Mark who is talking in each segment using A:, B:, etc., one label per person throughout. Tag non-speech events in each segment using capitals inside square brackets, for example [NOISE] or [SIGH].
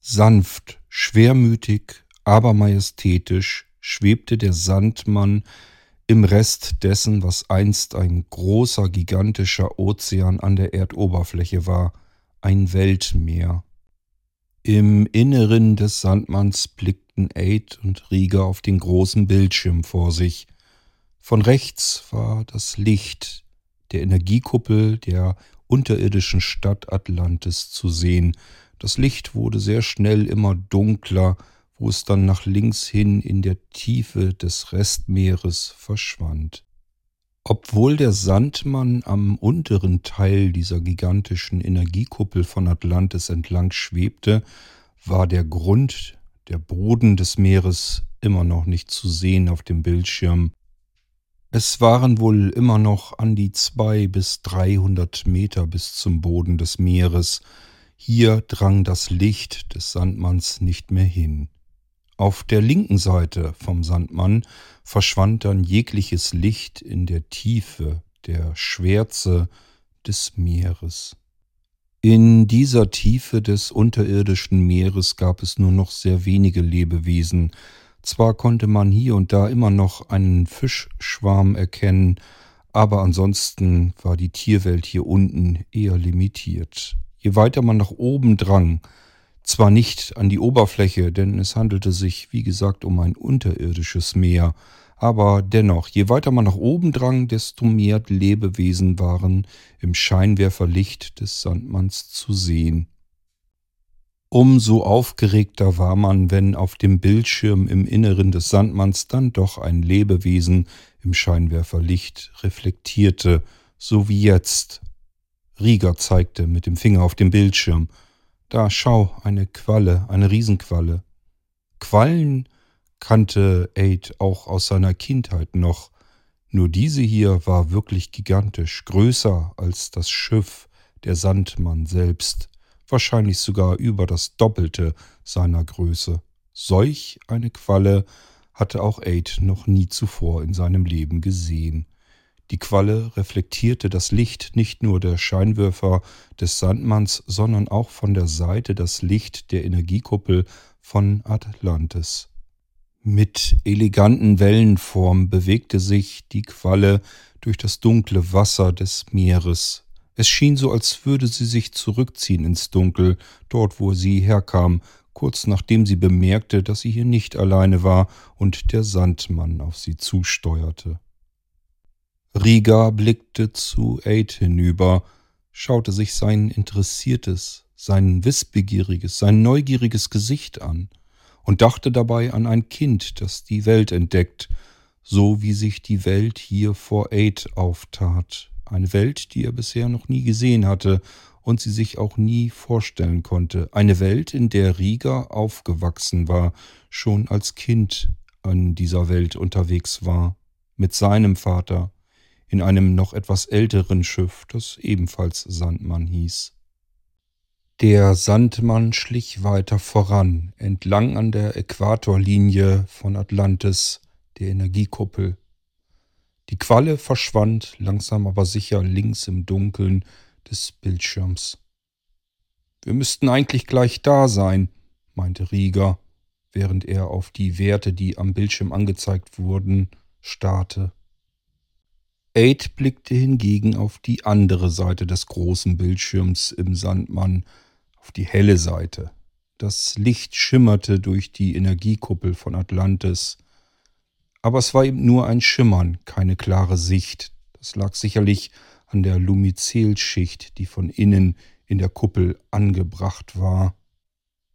A: Sanft, schwermütig, aber majestätisch schwebte der Sandmann im Rest dessen, was einst ein großer, gigantischer Ozean an der Erdoberfläche war, ein Weltmeer. Im Inneren des Sandmanns blickten Aid und Rieger auf den großen Bildschirm vor sich. Von rechts war das Licht der Energiekuppel der unterirdischen Stadt Atlantis zu sehen. Das Licht wurde sehr schnell immer dunkler, wo es dann nach links hin in der Tiefe des Restmeeres verschwand. Obwohl der Sandmann am unteren Teil dieser gigantischen Energiekuppel von Atlantis entlang schwebte, war der Grund, der Boden des Meeres immer noch nicht zu sehen auf dem Bildschirm. Es waren wohl immer noch an die zwei bis dreihundert Meter bis zum Boden des Meeres. Hier drang das Licht des Sandmanns nicht mehr hin. Auf der linken Seite vom Sandmann verschwand dann jegliches Licht in der Tiefe, der Schwärze des Meeres. In dieser Tiefe des unterirdischen Meeres gab es nur noch sehr wenige Lebewesen. Zwar konnte man hier und da immer noch einen Fischschwarm erkennen, aber ansonsten war die Tierwelt hier unten eher limitiert. Je weiter man nach oben drang, zwar nicht an die Oberfläche, denn es handelte sich, wie gesagt, um ein unterirdisches Meer, aber dennoch, je weiter man nach oben drang, desto mehr Lebewesen waren im Scheinwerferlicht des Sandmanns zu sehen. Umso aufgeregter war man, wenn auf dem Bildschirm im Inneren des Sandmanns dann doch ein Lebewesen im Scheinwerferlicht reflektierte, so wie jetzt. Rieger zeigte mit dem Finger auf dem Bildschirm. Da schau, eine Qualle, eine Riesenqualle. Quallen kannte Aid auch aus seiner Kindheit noch, nur diese hier war wirklich gigantisch, größer als das Schiff der Sandmann selbst, wahrscheinlich sogar über das Doppelte seiner Größe. Solch eine Qualle hatte auch Aid noch nie zuvor in seinem Leben gesehen. Die Qualle reflektierte das Licht nicht nur der Scheinwerfer des Sandmanns, sondern auch von der Seite das Licht der Energiekuppel von Atlantis. Mit eleganten Wellenformen bewegte sich die Qualle durch das dunkle Wasser des Meeres. Es schien so, als würde sie sich zurückziehen ins Dunkel, dort wo sie herkam, kurz nachdem sie bemerkte, dass sie hier nicht alleine war und der Sandmann auf sie zusteuerte. Riga blickte zu Aid hinüber, schaute sich sein interessiertes, sein wissbegieriges, sein neugieriges Gesicht an und dachte dabei an ein Kind, das die Welt entdeckt, so wie sich die Welt hier vor Aid auftat, eine Welt, die er bisher noch nie gesehen hatte und sie sich auch nie vorstellen konnte, eine Welt, in der Riga aufgewachsen war, schon als Kind an dieser Welt unterwegs war, mit seinem Vater, in einem noch etwas älteren Schiff, das ebenfalls Sandmann hieß. Der Sandmann schlich weiter voran, entlang an der Äquatorlinie von Atlantis, der Energiekuppel. Die Qualle verschwand langsam aber sicher links im Dunkeln des Bildschirms. Wir müssten eigentlich gleich da sein, meinte Rieger, während er auf die Werte, die am Bildschirm angezeigt wurden, starrte. Aid blickte hingegen auf die andere Seite des großen Bildschirms im Sandmann, auf die helle Seite. Das Licht schimmerte durch die Energiekuppel von Atlantis. Aber es war eben nur ein Schimmern, keine klare Sicht. Das lag sicherlich an der Lumizelschicht, die von innen in der Kuppel angebracht war.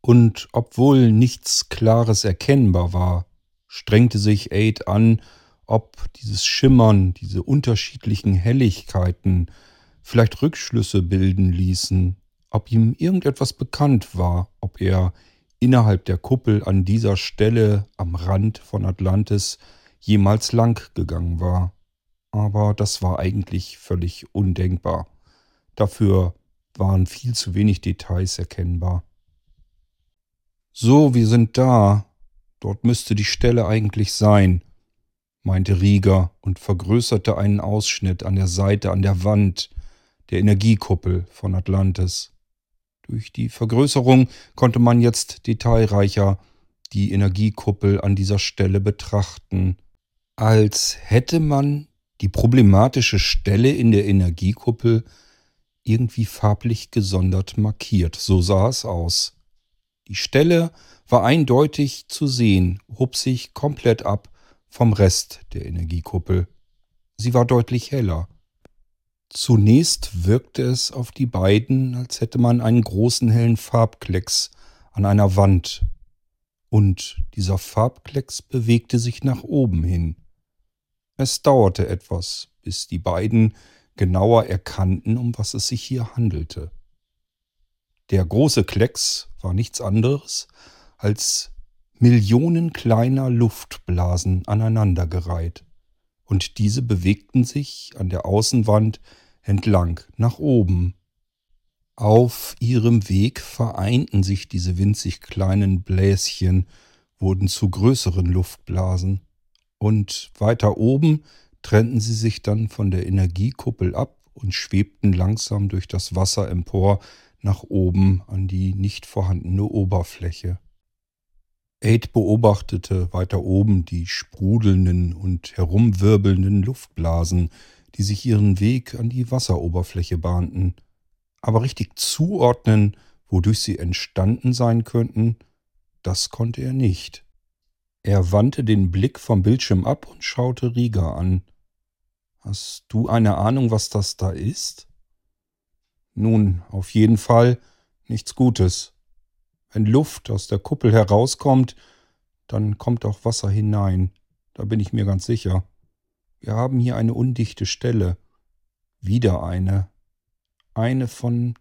A: Und obwohl nichts Klares erkennbar war, strengte sich Aid an, ob dieses Schimmern, diese unterschiedlichen Helligkeiten vielleicht Rückschlüsse bilden ließen, ob ihm irgendetwas bekannt war, ob er innerhalb der Kuppel an dieser Stelle am Rand von Atlantis jemals lang gegangen war. Aber das war eigentlich völlig undenkbar. Dafür waren viel zu wenig Details erkennbar. So, wir sind da. Dort müsste die Stelle eigentlich sein, meinte Rieger und vergrößerte einen Ausschnitt an der Seite, an der Wand der Energiekuppel von Atlantis. Durch die Vergrößerung konnte man jetzt detailreicher die Energiekuppel an dieser Stelle betrachten, als hätte man die problematische Stelle in der Energiekuppel irgendwie farblich gesondert markiert. So sah es aus. Die Stelle war eindeutig zu sehen, hob sich komplett ab vom Rest der Energiekuppel. Sie war deutlich heller. Zunächst wirkte es auf die beiden, als hätte man einen großen hellen Farbklecks an einer Wand. Und dieser Farbklecks bewegte sich nach oben hin. Es dauerte etwas, bis die beiden genauer erkannten, um was es sich hier handelte. Der große Klecks war nichts anderes als Millionen kleiner Luftblasen aneinandergereiht, und diese bewegten sich an der Außenwand entlang nach oben. Auf ihrem Weg vereinten sich diese winzig kleinen Bläschen, wurden zu größeren Luftblasen, und weiter oben trennten sie sich dann von der Energiekuppel ab und schwebten langsam durch das Wasser empor nach oben an die nicht vorhandene Oberfläche. Aid beobachtete weiter oben die sprudelnden und herumwirbelnden Luftblasen, die sich ihren Weg an die Wasseroberfläche bahnten. Aber richtig zuordnen, wodurch sie entstanden sein könnten, das konnte er nicht. Er wandte den Blick vom Bildschirm ab und schaute Rieger an. Hast du eine Ahnung, was das da ist? Nun, auf jeden Fall nichts Gutes. Wenn Luft aus der Kuppel herauskommt, dann kommt auch Wasser hinein. Da bin ich mir ganz sicher. Wir haben hier eine undichte Stelle. Wieder eine. Eine von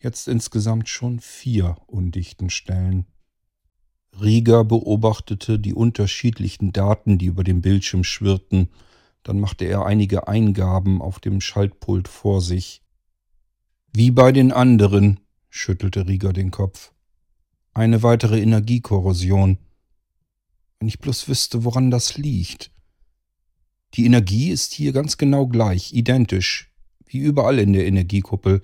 A: jetzt insgesamt schon vier undichten Stellen. Rieger beobachtete die unterschiedlichen Daten, die über dem Bildschirm schwirrten, dann machte er einige Eingaben auf dem Schaltpult vor sich. Wie bei den anderen, schüttelte Rieger den Kopf. Eine weitere Energiekorrosion. Wenn ich bloß wüsste, woran das liegt. Die Energie ist hier ganz genau gleich, identisch, wie überall in der Energiekuppel.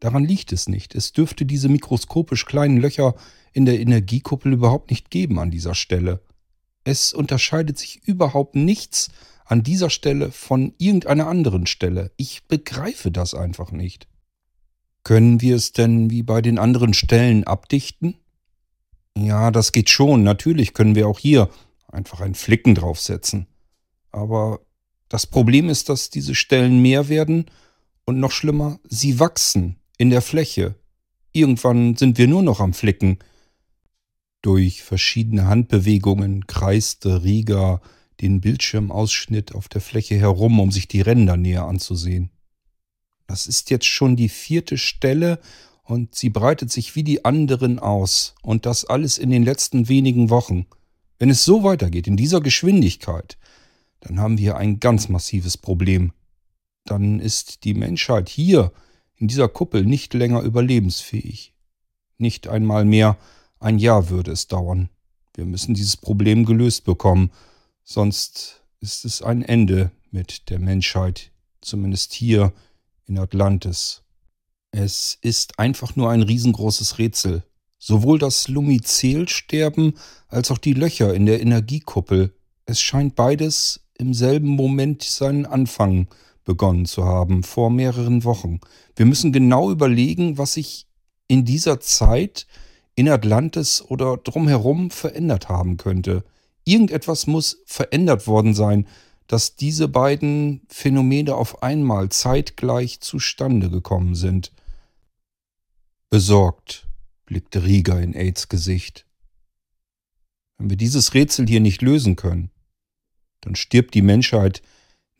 A: Daran liegt es nicht. Es dürfte diese mikroskopisch kleinen Löcher in der Energiekuppel überhaupt nicht geben an dieser Stelle. Es unterscheidet sich überhaupt nichts an dieser Stelle von irgendeiner anderen Stelle. Ich begreife das einfach nicht. Können wir es denn wie bei den anderen Stellen abdichten? Ja, das geht schon. Natürlich können wir auch hier einfach einen Flicken draufsetzen. Aber das Problem ist, dass diese Stellen mehr werden und noch schlimmer, sie wachsen in der Fläche. Irgendwann sind wir nur noch am Flicken. Durch verschiedene Handbewegungen kreiste Rieger den Bildschirmausschnitt auf der Fläche herum, um sich die Ränder näher anzusehen. Das ist jetzt schon die vierte Stelle und sie breitet sich wie die anderen aus und das alles in den letzten wenigen Wochen. Wenn es so weitergeht, in dieser Geschwindigkeit, dann haben wir ein ganz massives Problem. Dann ist die Menschheit hier in dieser Kuppel nicht länger überlebensfähig. Nicht einmal mehr ein Jahr würde es dauern. Wir müssen dieses Problem gelöst bekommen, Sonst ist es ein Ende mit der Menschheit, zumindest hier in Atlantis. Es ist einfach nur ein riesengroßes Rätsel. Sowohl das Lumizelsterben als auch die Löcher in der Energiekuppel. Es scheint beides im selben Moment seinen Anfang begonnen zu haben, vor mehreren Wochen. Wir müssen genau überlegen, was sich in dieser Zeit in Atlantis oder drumherum verändert haben könnte. Irgendetwas muss verändert worden sein, dass diese beiden Phänomene auf einmal zeitgleich zustande gekommen sind. Besorgt blickte Rieger in Aids Gesicht. Wenn wir dieses Rätsel hier nicht lösen können, dann stirbt die Menschheit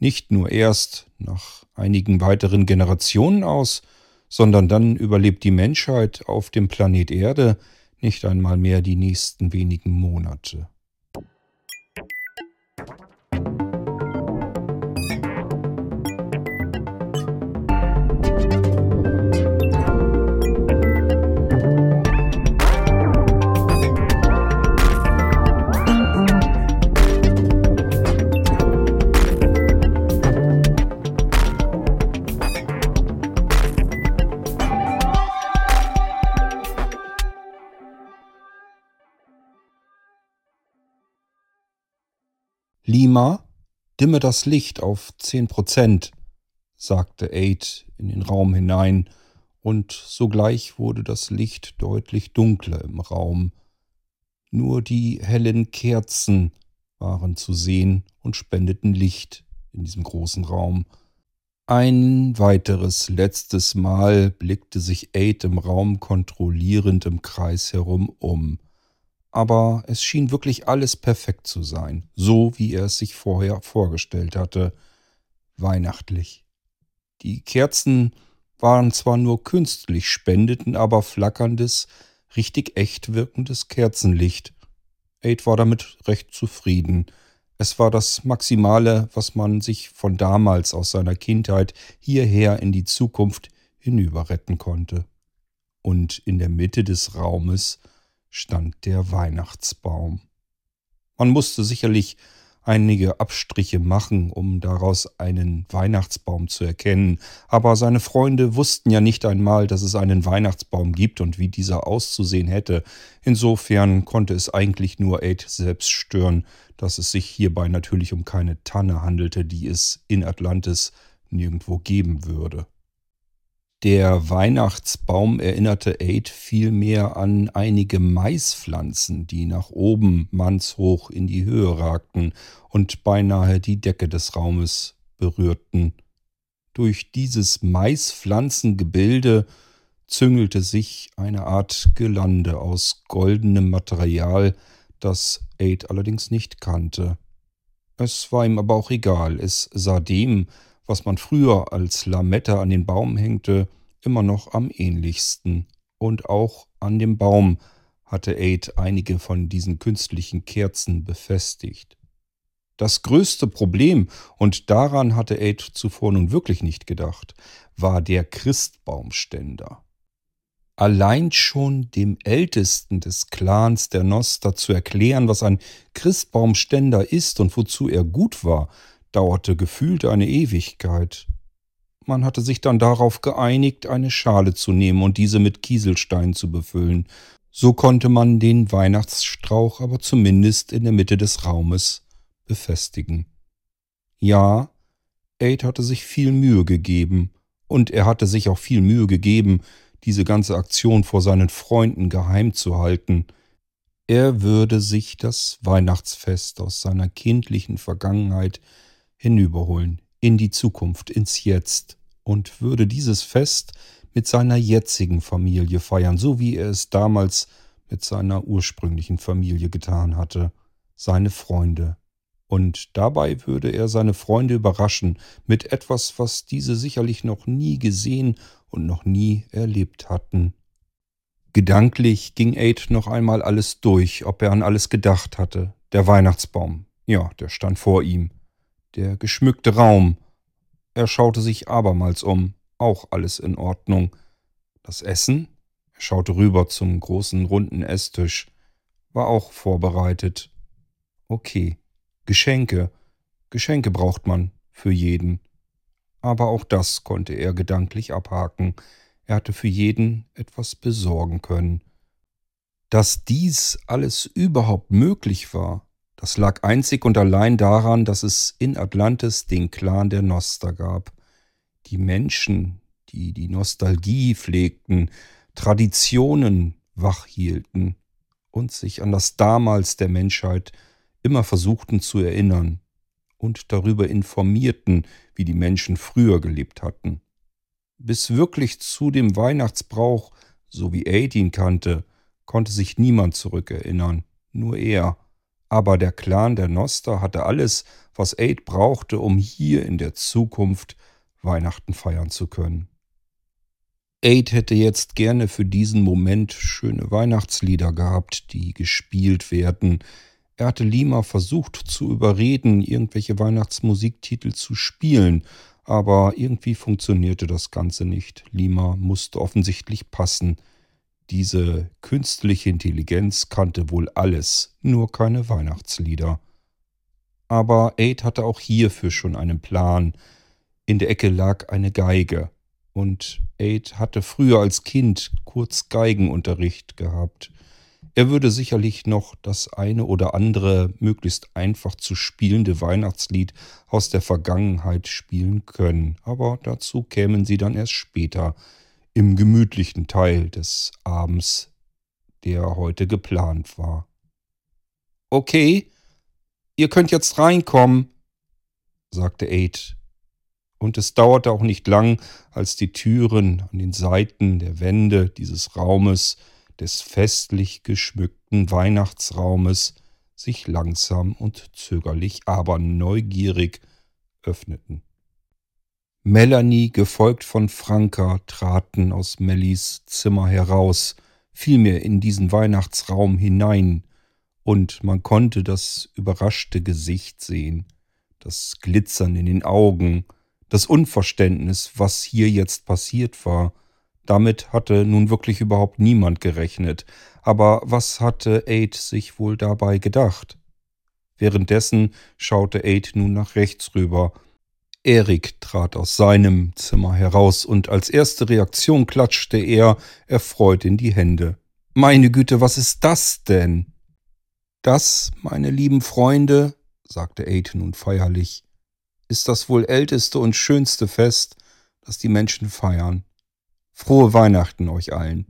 A: nicht nur erst nach einigen weiteren Generationen aus, sondern dann überlebt die Menschheit auf dem Planet Erde nicht einmal mehr die nächsten wenigen Monate. Lima, dimme das Licht auf zehn Prozent, sagte Aid in den Raum hinein, und sogleich wurde das Licht deutlich dunkler im Raum. Nur die hellen Kerzen waren zu sehen und spendeten Licht in diesem großen Raum. Ein weiteres letztes Mal blickte sich Aid im Raum kontrollierend im Kreis herum um. Aber es schien wirklich alles perfekt zu sein, so wie er es sich vorher vorgestellt hatte. Weihnachtlich. Die Kerzen waren zwar nur künstlich, spendeten aber flackerndes, richtig echt wirkendes Kerzenlicht. Aid war damit recht zufrieden. Es war das Maximale, was man sich von damals aus seiner Kindheit hierher in die Zukunft hinüber retten konnte. Und in der Mitte des Raumes stand der Weihnachtsbaum. Man musste sicherlich einige Abstriche machen, um daraus einen Weihnachtsbaum zu erkennen, aber seine Freunde wussten ja nicht einmal, dass es einen Weihnachtsbaum gibt und wie dieser auszusehen hätte. Insofern konnte es eigentlich nur Aid selbst stören, dass es sich hierbei natürlich um keine Tanne handelte, die es in Atlantis nirgendwo geben würde. Der Weihnachtsbaum erinnerte Aid vielmehr an einige Maispflanzen, die nach oben mannshoch in die Höhe ragten und beinahe die Decke des Raumes berührten. Durch dieses Maispflanzengebilde züngelte sich eine Art Gelande aus goldenem Material, das Aid allerdings nicht kannte. Es war ihm aber auch egal, es sah dem, was man früher als Lametta an den Baum hängte, immer noch am ähnlichsten. Und auch an dem Baum hatte Aid einige von diesen künstlichen Kerzen befestigt. Das größte Problem, und daran hatte Aid zuvor nun wirklich nicht gedacht, war der Christbaumständer. Allein schon dem Ältesten des Clans der Noster zu erklären, was ein Christbaumständer ist und wozu er gut war, dauerte gefühlt eine Ewigkeit. Man hatte sich dann darauf geeinigt, eine Schale zu nehmen und diese mit Kieselstein zu befüllen. So konnte man den Weihnachtsstrauch aber zumindest in der Mitte des Raumes befestigen. Ja, Aid hatte sich viel Mühe gegeben, und er hatte sich auch viel Mühe gegeben, diese ganze Aktion vor seinen Freunden geheim zu halten. Er würde sich das Weihnachtsfest aus seiner kindlichen Vergangenheit hinüberholen, in die Zukunft, ins Jetzt, und würde dieses Fest mit seiner jetzigen Familie feiern, so wie er es damals mit seiner ursprünglichen Familie getan hatte, seine Freunde. Und dabei würde er seine Freunde überraschen mit etwas, was diese sicherlich noch nie gesehen und noch nie erlebt hatten. Gedanklich ging Aid noch einmal alles durch, ob er an alles gedacht hatte. Der Weihnachtsbaum, ja, der stand vor ihm der geschmückte Raum. Er schaute sich abermals um, auch alles in Ordnung. Das Essen? Er schaute rüber zum großen runden Esstisch. War auch vorbereitet. Okay. Geschenke. Geschenke braucht man für jeden. Aber auch das konnte er gedanklich abhaken. Er hatte für jeden etwas besorgen können. Dass dies alles überhaupt möglich war, das lag einzig und allein daran, dass es in Atlantis den Clan der Noster gab. Die Menschen, die die Nostalgie pflegten, Traditionen wachhielten und sich an das Damals der Menschheit immer versuchten zu erinnern und darüber informierten, wie die Menschen früher gelebt hatten. Bis wirklich zu dem Weihnachtsbrauch, so wie Aid ihn kannte, konnte sich niemand zurückerinnern, nur er aber der Clan der Noster hatte alles, was Aid brauchte, um hier in der Zukunft Weihnachten feiern zu können. Aid hätte jetzt gerne für diesen Moment schöne Weihnachtslieder gehabt, die gespielt werden. Er hatte Lima versucht zu überreden, irgendwelche Weihnachtsmusiktitel zu spielen, aber irgendwie funktionierte das Ganze nicht. Lima musste offensichtlich passen. Diese künstliche Intelligenz kannte wohl alles, nur keine Weihnachtslieder. Aber Aid hatte auch hierfür schon einen Plan. In der Ecke lag eine Geige, und Aid hatte früher als Kind kurz Geigenunterricht gehabt. Er würde sicherlich noch das eine oder andere möglichst einfach zu spielende Weihnachtslied aus der Vergangenheit spielen können, aber dazu kämen sie dann erst später im gemütlichen Teil des Abends, der heute geplant war. Okay, ihr könnt jetzt reinkommen, sagte Aid. Und es dauerte auch nicht lang, als die Türen an den Seiten der Wände dieses Raumes, des festlich geschmückten Weihnachtsraumes, sich langsam und zögerlich, aber neugierig öffneten. Melanie, gefolgt von Franka, traten aus Mellies Zimmer heraus, vielmehr in diesen Weihnachtsraum hinein, und man konnte das überraschte Gesicht sehen, das Glitzern in den Augen, das Unverständnis, was hier jetzt passiert war. Damit hatte nun wirklich überhaupt niemand gerechnet. Aber was hatte Aid sich wohl dabei gedacht? Währenddessen schaute Aid nun nach rechts rüber. Erik trat aus seinem Zimmer heraus und als erste Reaktion klatschte er erfreut in die Hände. Meine Güte, was ist das denn? Das, meine lieben Freunde, sagte Aid nun feierlich, ist das wohl älteste und schönste Fest, das die Menschen feiern. Frohe Weihnachten euch allen.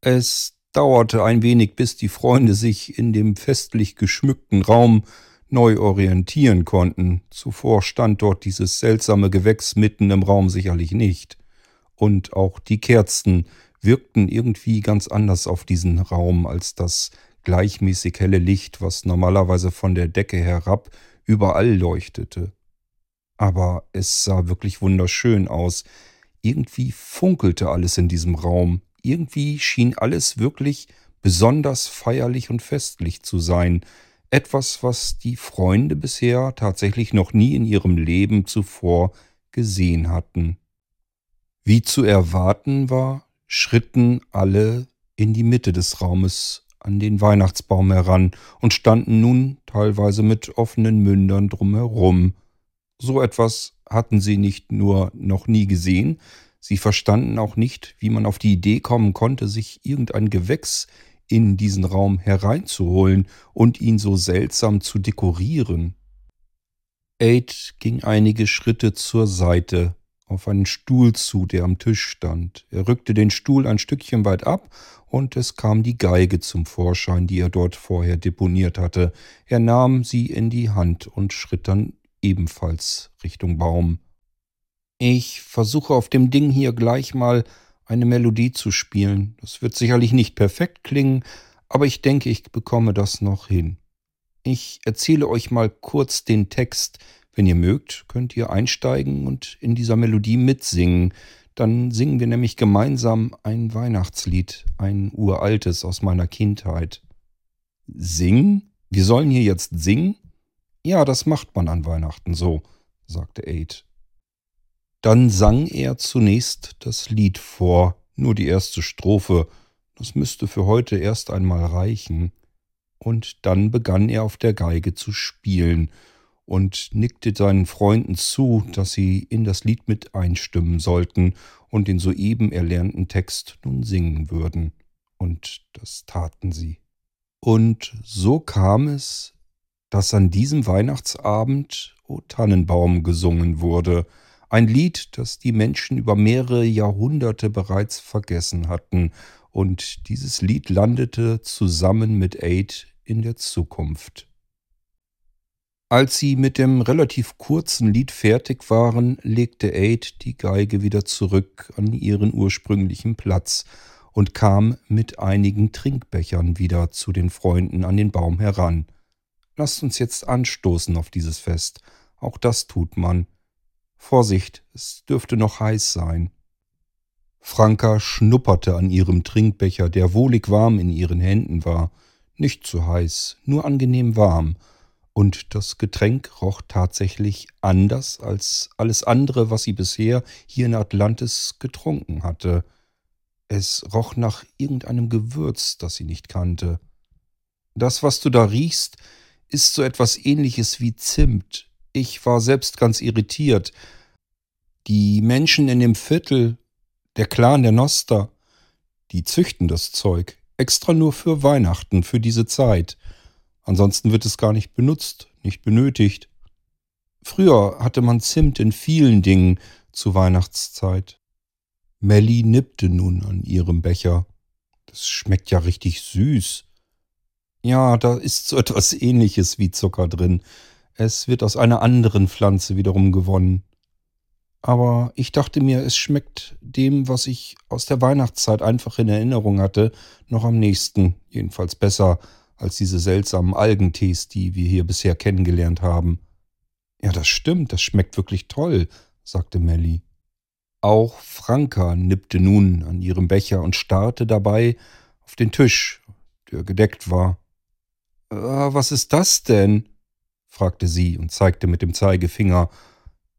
A: Es dauerte ein wenig, bis die Freunde sich in dem festlich geschmückten Raum neu orientieren konnten. Zuvor stand dort dieses seltsame Gewächs mitten im Raum sicherlich nicht. Und auch die Kerzen wirkten irgendwie ganz anders auf diesen Raum als das gleichmäßig helle Licht, was normalerweise von der Decke herab überall leuchtete. Aber es sah wirklich wunderschön aus. Irgendwie funkelte alles in diesem Raum. Irgendwie schien alles wirklich besonders feierlich und festlich zu sein. Etwas, was die Freunde bisher tatsächlich noch nie in ihrem Leben zuvor gesehen hatten. Wie zu erwarten war, schritten alle in die Mitte des Raumes an den Weihnachtsbaum heran und standen nun teilweise mit offenen Mündern drumherum. So etwas hatten sie nicht nur noch nie gesehen, sie verstanden auch nicht, wie man auf die Idee kommen konnte, sich irgendein Gewächs in diesen Raum hereinzuholen und ihn so seltsam zu dekorieren. Aid ging einige Schritte zur Seite auf einen Stuhl zu, der am Tisch stand. Er rückte den Stuhl ein Stückchen weit ab und es kam die Geige zum Vorschein, die er dort vorher deponiert hatte. Er nahm sie in die Hand und schritt dann ebenfalls Richtung Baum. Ich versuche auf dem Ding hier gleich mal eine Melodie zu spielen. Das wird sicherlich nicht perfekt klingen, aber ich denke, ich bekomme das noch hin. Ich erzähle euch mal kurz den Text. Wenn ihr mögt, könnt ihr einsteigen und in dieser Melodie mitsingen. Dann singen wir nämlich gemeinsam ein Weihnachtslied, ein uraltes aus meiner Kindheit. Singen? Wir sollen hier jetzt singen? Ja, das macht man an Weihnachten so, sagte Aid. Dann sang er zunächst das Lied vor, nur die erste Strophe, das müsste für heute erst einmal reichen, und dann begann er auf der Geige zu spielen, und nickte seinen Freunden zu, dass sie in das Lied mit einstimmen sollten und den soeben erlernten Text nun singen würden. Und das taten sie. Und so kam es, dass an diesem Weihnachtsabend O Tannenbaum gesungen wurde, ein Lied, das die Menschen über mehrere Jahrhunderte bereits vergessen hatten, und dieses Lied landete zusammen mit Aid in der Zukunft. Als sie mit dem relativ kurzen Lied fertig waren, legte Aid die Geige wieder zurück an ihren ursprünglichen Platz und kam mit einigen Trinkbechern wieder zu den Freunden an den Baum heran. Lasst uns jetzt anstoßen auf dieses Fest. Auch das tut man. Vorsicht, es dürfte noch heiß sein. Franka schnupperte an ihrem Trinkbecher, der wohlig warm in ihren Händen war. Nicht zu heiß, nur angenehm warm – und das Getränk roch tatsächlich anders als alles andere, was sie bisher hier in Atlantis getrunken hatte. Es roch nach irgendeinem Gewürz, das sie nicht kannte. Das, was du da riechst, ist so etwas ähnliches wie Zimt. Ich war selbst ganz irritiert. Die Menschen in dem Viertel, der Clan der Noster, die züchten das Zeug. Extra nur für Weihnachten, für diese Zeit. Ansonsten wird es gar nicht benutzt, nicht benötigt. Früher hatte man Zimt in vielen Dingen zu Weihnachtszeit. Melly nippte nun an ihrem Becher. Das schmeckt ja richtig süß. Ja, da ist so etwas ähnliches wie Zucker drin. Es wird aus einer anderen Pflanze wiederum gewonnen. Aber ich dachte mir, es schmeckt dem, was ich aus der Weihnachtszeit einfach in Erinnerung hatte, noch am nächsten, jedenfalls besser als diese seltsamen Algentees, die wir hier bisher kennengelernt haben. Ja, das stimmt, das schmeckt wirklich toll, sagte Melly. Auch Franka nippte nun an ihrem Becher und starrte dabei auf den Tisch, der gedeckt war. Äh, was ist das denn? Fragte sie und zeigte mit dem Zeigefinger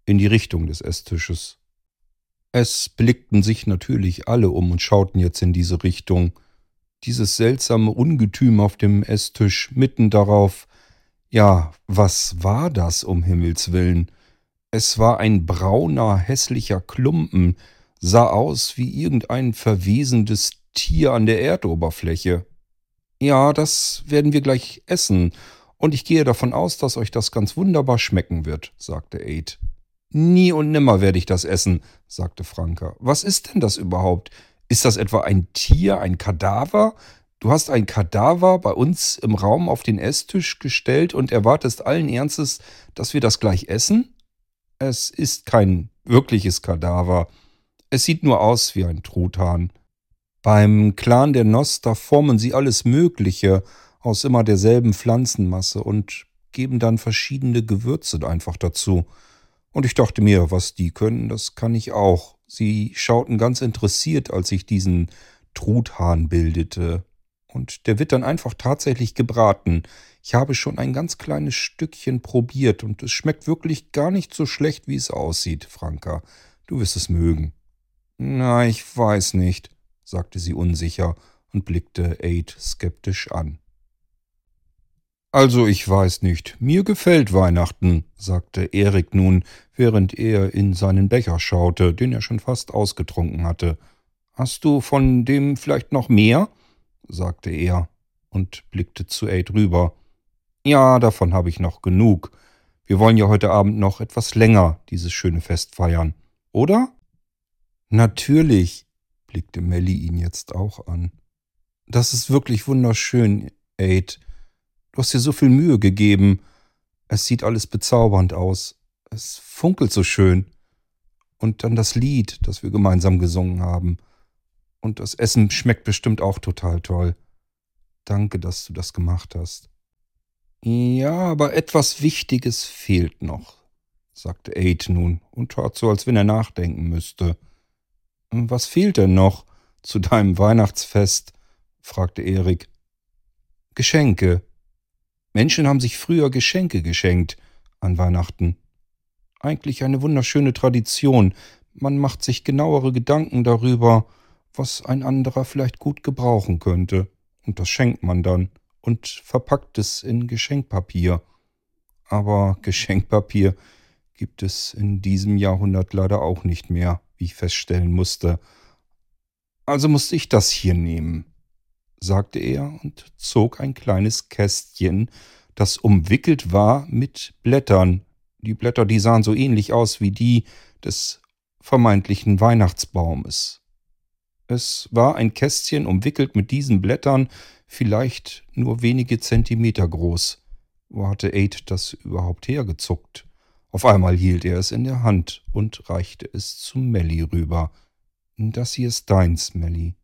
A: in die Richtung des Esstisches. Es blickten sich natürlich alle um und schauten jetzt in diese Richtung. Dieses seltsame Ungetüm auf dem Esstisch, mitten darauf. Ja, was war das um Himmels willen? Es war ein brauner, hässlicher Klumpen, sah aus wie irgendein verwesendes Tier an der Erdoberfläche. Ja, das werden wir gleich essen, und ich gehe davon aus, dass euch das ganz wunderbar schmecken wird, sagte Aid. Nie und nimmer werde ich das essen, sagte Franka. Was ist denn das überhaupt? Ist das etwa ein Tier, ein Kadaver? Du hast ein Kadaver bei uns im Raum auf den Esstisch gestellt und erwartest allen Ernstes, dass wir das gleich essen? Es ist kein wirkliches Kadaver. Es sieht nur aus wie ein Truthahn. Beim Clan der Noster formen sie alles Mögliche aus immer derselben Pflanzenmasse und geben dann verschiedene Gewürze einfach dazu. Und ich dachte mir, was die können, das kann ich auch. Sie schauten ganz interessiert, als ich diesen Truthahn bildete. Und der wird dann einfach tatsächlich gebraten. Ich habe schon ein ganz kleines Stückchen probiert und es schmeckt wirklich gar nicht so schlecht, wie es aussieht, Franka. Du wirst es mögen. Na, ich weiß nicht, sagte sie unsicher und blickte Aid skeptisch an. Also ich weiß nicht, mir gefällt Weihnachten, sagte Erik nun, während er in seinen Becher schaute, den er schon fast ausgetrunken hatte. Hast du von dem vielleicht noch mehr? sagte er und blickte zu Aid rüber. Ja, davon habe ich noch genug. Wir wollen ja heute Abend noch etwas länger dieses schöne Fest feiern, oder? Natürlich, blickte Melly ihn jetzt auch an. Das ist wirklich wunderschön, Aid. Du hast dir so viel Mühe gegeben. Es sieht alles bezaubernd aus. Es funkelt so schön. Und dann das Lied, das wir gemeinsam gesungen haben. Und das Essen schmeckt bestimmt auch total toll. Danke, dass du das gemacht hast. Ja, aber etwas Wichtiges fehlt noch, sagte Aid nun und tat so, als wenn er nachdenken müsste. Was fehlt denn noch zu deinem Weihnachtsfest? fragte Erik. Geschenke, Menschen haben sich früher Geschenke geschenkt an Weihnachten. Eigentlich eine wunderschöne Tradition. Man macht sich genauere Gedanken darüber, was ein anderer vielleicht gut gebrauchen könnte. Und das schenkt man dann und verpackt es in Geschenkpapier. Aber Geschenkpapier gibt es in diesem Jahrhundert leider auch nicht mehr, wie ich feststellen musste. Also musste ich das hier nehmen sagte er und zog ein kleines Kästchen, das umwickelt war mit Blättern. Die Blätter, die sahen so ähnlich aus wie die des vermeintlichen Weihnachtsbaumes. Es war ein Kästchen umwickelt mit diesen Blättern, vielleicht nur wenige Zentimeter groß. Wo hatte Aid das überhaupt hergezuckt? Auf einmal hielt er es in der Hand und reichte es zu Melly rüber. Das hier ist deins, Melly.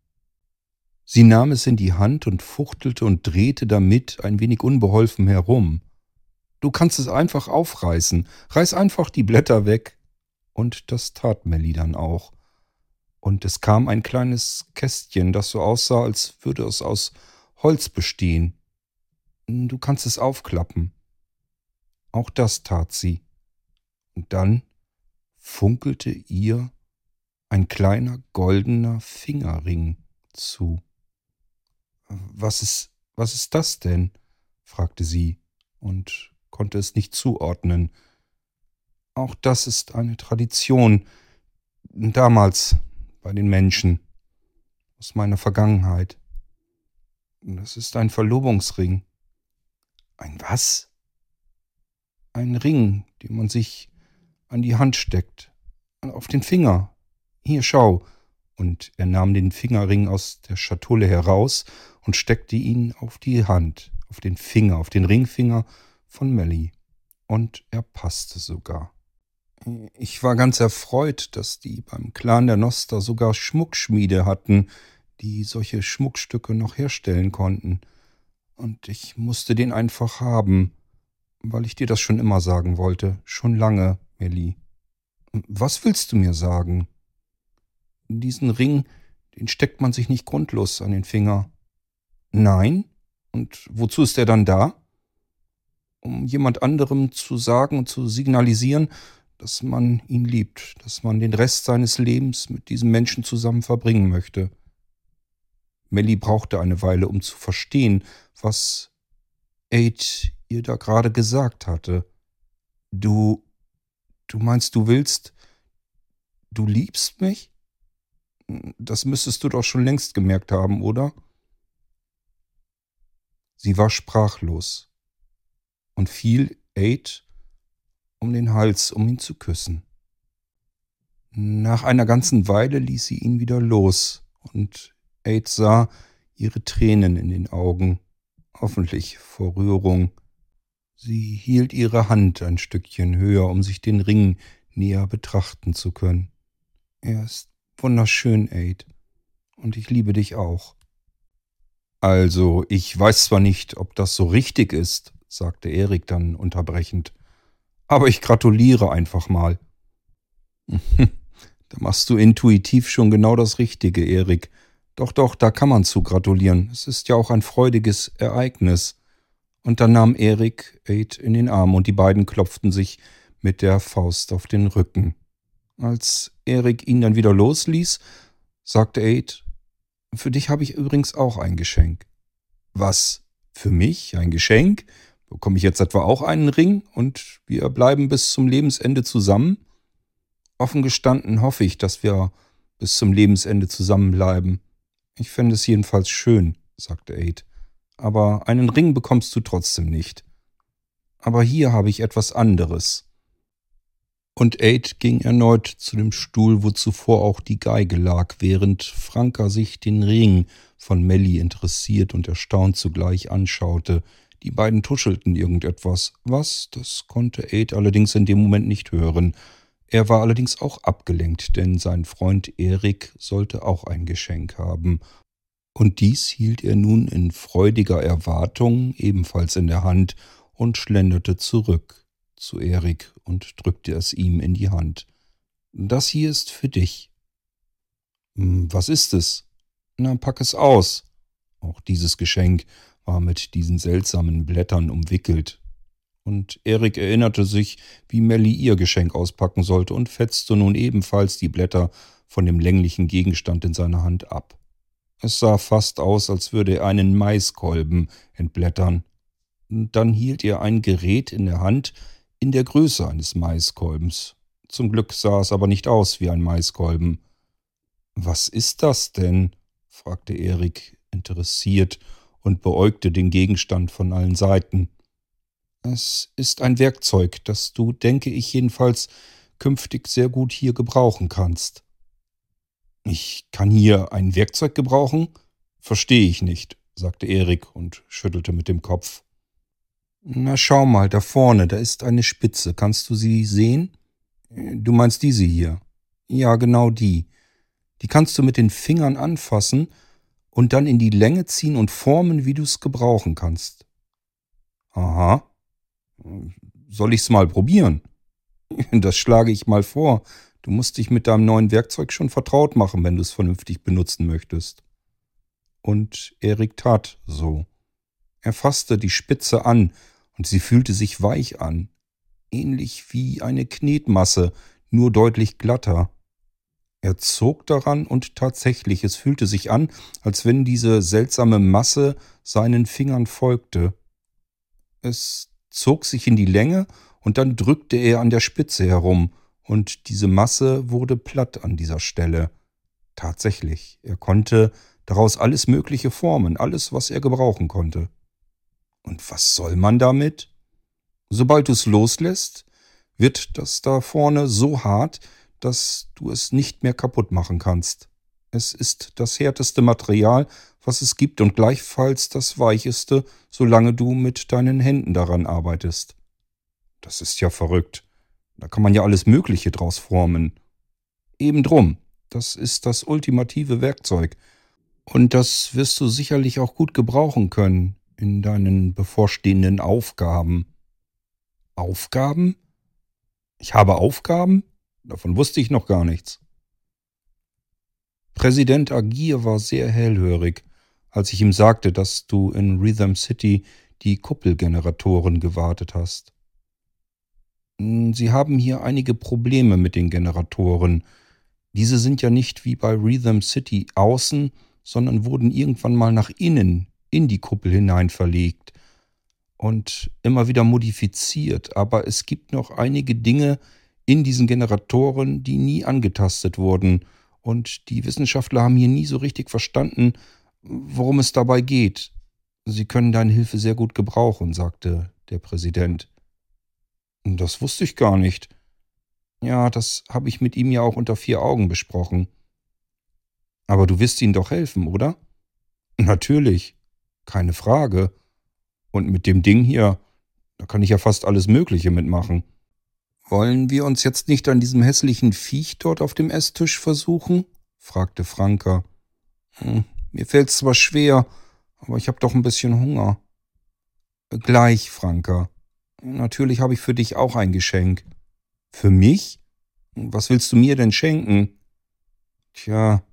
A: Sie nahm es in die Hand und fuchtelte und drehte damit ein wenig unbeholfen herum. Du kannst es einfach aufreißen. Reiß einfach die Blätter weg. Und das tat Melly dann auch. Und es kam ein kleines Kästchen, das so aussah, als würde es aus Holz bestehen. Du kannst es aufklappen. Auch das tat sie. Und dann funkelte ihr ein kleiner goldener Fingerring zu. Was ist, was ist das denn? fragte sie und konnte es nicht zuordnen. Auch das ist eine Tradition damals bei den Menschen aus meiner Vergangenheit. Das ist ein Verlobungsring. Ein was? Ein Ring, den man sich an die Hand steckt. Auf den Finger. Hier, schau. Und er nahm den Fingerring aus der Schatulle heraus und steckte ihn auf die Hand, auf den Finger, auf den Ringfinger von Melly. Und er passte sogar. Ich war ganz erfreut, dass die beim Clan der Noster sogar Schmuckschmiede hatten, die solche Schmuckstücke noch herstellen konnten. Und ich musste den einfach haben, weil ich dir das schon immer sagen wollte, schon lange, Melly. Was willst du mir sagen? Diesen Ring, den steckt man sich nicht grundlos an den Finger. Nein? Und wozu ist er dann da? Um jemand anderem zu sagen und zu signalisieren, dass man ihn liebt, dass man den Rest seines Lebens mit diesem Menschen zusammen verbringen möchte. Melly brauchte eine Weile, um zu verstehen, was Aid ihr da gerade gesagt hatte. Du. Du meinst, du willst. Du liebst mich? Das müsstest du doch schon längst gemerkt haben, oder? Sie war sprachlos und fiel Aid um den Hals, um ihn zu küssen. Nach einer ganzen Weile ließ sie ihn wieder los, und Aid sah ihre Tränen in den Augen, hoffentlich vor Rührung. Sie hielt ihre Hand ein Stückchen höher, um sich den Ring näher betrachten zu können. Er ist wunderschön, Aid, und ich liebe dich auch. Also, ich weiß zwar nicht, ob das so richtig ist, sagte Erik dann unterbrechend, aber ich gratuliere einfach mal. [LAUGHS] da machst du intuitiv schon genau das Richtige, Erik. Doch, doch, da kann man zu gratulieren. Es ist ja auch ein freudiges Ereignis. Und dann nahm Erik Aid in den Arm und die beiden klopften sich mit der Faust auf den Rücken. Als Erik ihn dann wieder losließ, sagte Aid, für dich habe ich übrigens auch ein Geschenk. Was? Für mich? Ein Geschenk? Bekomme ich jetzt etwa auch einen Ring und wir bleiben bis zum Lebensende zusammen? Offen gestanden hoffe ich, dass wir bis zum Lebensende zusammenbleiben. Ich fände es jedenfalls schön, sagte Aid. Aber einen Ring bekommst du trotzdem nicht. Aber hier habe ich etwas anderes. Und Aid ging erneut zu dem Stuhl, wo zuvor auch die Geige lag, während Franka sich den Ring von Melly interessiert und erstaunt zugleich anschaute, die beiden tuschelten irgendetwas. Was? Das konnte Aid allerdings in dem Moment nicht hören. Er war allerdings auch abgelenkt, denn sein Freund Erik sollte auch ein Geschenk haben. Und dies hielt er nun in freudiger Erwartung ebenfalls in der Hand und schlenderte zurück zu Erik und drückte es ihm in die Hand. Das hier ist für dich. Hm, was ist es? Na, pack es aus. Auch dieses Geschenk war mit diesen seltsamen Blättern umwickelt. Und Erik erinnerte sich, wie Melly ihr Geschenk auspacken sollte und fetzte nun ebenfalls die Blätter von dem länglichen Gegenstand in seiner Hand ab. Es sah fast aus, als würde er einen Maiskolben entblättern. Dann hielt er ein Gerät in der Hand in der Größe eines Maiskolbens. Zum Glück sah es aber nicht aus wie ein Maiskolben. Was ist das denn? fragte Erik interessiert und beäugte den Gegenstand von allen Seiten. Es ist ein Werkzeug, das du, denke ich jedenfalls, künftig sehr gut hier gebrauchen kannst. Ich kann hier ein Werkzeug gebrauchen? Verstehe ich nicht, sagte Erik und schüttelte mit dem Kopf. Na schau mal, da vorne, da ist eine Spitze. Kannst du sie sehen? Du meinst diese hier? Ja, genau die. Die kannst du mit den Fingern anfassen und dann in die Länge ziehen und formen, wie du es gebrauchen kannst. Aha. Soll ich's mal probieren? [LAUGHS] Das schlage ich mal vor. Du musst dich mit deinem neuen Werkzeug schon vertraut machen, wenn du es vernünftig benutzen möchtest. Und Erik tat so. Er fasste die Spitze an, und sie fühlte sich weich an, ähnlich wie eine Knetmasse, nur deutlich glatter. Er zog daran und tatsächlich, es fühlte sich an, als wenn diese seltsame Masse seinen Fingern folgte. Es zog sich in die Länge und dann drückte er an der Spitze herum, und diese Masse wurde platt an dieser Stelle. Tatsächlich, er konnte daraus alles Mögliche formen, alles, was er gebrauchen konnte. Und was soll man damit? Sobald du es loslässt, wird das da vorne so hart, dass du es nicht mehr kaputt machen kannst. Es ist das härteste Material, was es gibt und gleichfalls das weicheste, solange du mit deinen Händen daran arbeitest. Das ist ja verrückt. Da kann man ja alles Mögliche draus formen. Eben drum, das ist das ultimative Werkzeug. Und das wirst du sicherlich auch gut gebrauchen können in deinen bevorstehenden Aufgaben. Aufgaben? Ich habe Aufgaben? Davon wusste ich noch gar nichts. Präsident Agir war sehr hellhörig, als ich ihm sagte, dass du in Rhythm City die Kuppelgeneratoren gewartet hast. Hm, Sie haben hier einige Probleme mit den Generatoren. Diese sind ja nicht wie bei Rhythm City außen, sondern wurden irgendwann mal nach innen in die Kuppel hinein verlegt und immer wieder modifiziert. Aber es gibt noch einige Dinge in diesen Generatoren, die nie angetastet wurden. Und die Wissenschaftler haben hier nie so richtig verstanden, worum es dabei geht. Sie können deine Hilfe sehr gut gebrauchen, sagte der Präsident. Das wusste ich gar nicht. Ja, das habe ich mit ihm ja auch unter vier Augen besprochen. Aber du wirst ihm doch helfen, oder? Natürlich. Keine Frage. Und mit dem Ding hier, da kann ich ja fast alles Mögliche mitmachen. Wollen wir uns jetzt nicht an diesem hässlichen Viech dort auf dem Esstisch versuchen? fragte Franka. Hm, mir fällt's zwar schwer, aber ich hab doch ein bisschen Hunger. Gleich, Franka. Natürlich habe ich für dich auch ein Geschenk. Für mich? Was willst du mir denn schenken? Tja,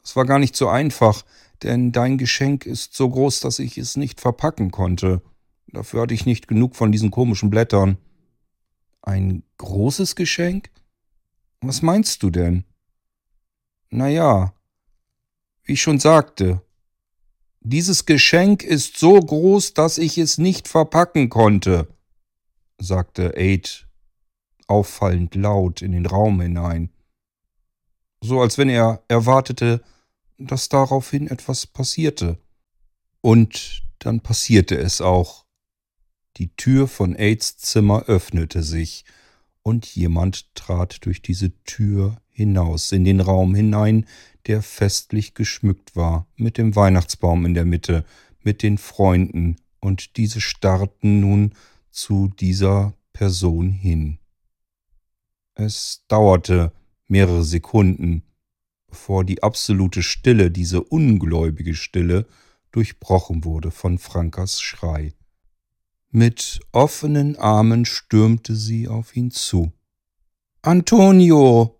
A: das war gar nicht so einfach, denn dein Geschenk ist so groß, dass ich es nicht verpacken konnte. Dafür hatte ich nicht genug von diesen komischen Blättern. Ein großes Geschenk? Was meinst du denn? Na ja, wie ich schon sagte, dieses Geschenk ist so groß, dass ich es nicht verpacken konnte sagte Aid auffallend laut in den Raum hinein, so als wenn er erwartete, dass daraufhin etwas passierte. Und dann passierte es auch. Die Tür von Aids Zimmer öffnete sich, und jemand trat durch diese Tür hinaus in den Raum hinein, der festlich geschmückt war, mit dem Weihnachtsbaum in der Mitte, mit den Freunden, und diese starrten nun zu dieser Person hin. Es dauerte mehrere Sekunden, bevor die absolute Stille, diese ungläubige Stille, durchbrochen wurde von Frankas Schrei. Mit offenen Armen stürmte sie auf ihn zu. Antonio!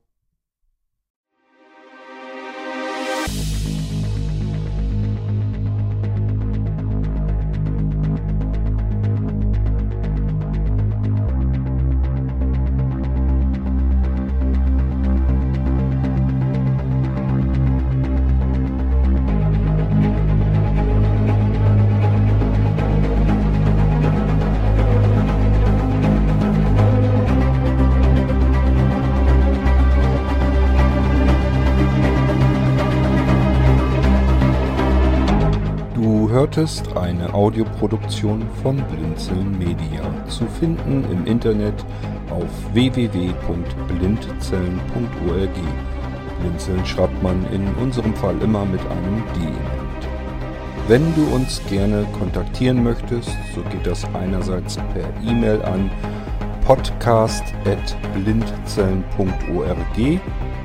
A: Hörtest eine Audioproduktion von Blinzeln Media. Zu finden im Internet auf www.blindzellen.org. Blinzeln schreibt man in unserem Fall immer mit einem D Wenn du uns gerne kontaktieren möchtest, so geht das einerseits per E-Mail an podcast.blindzellen.org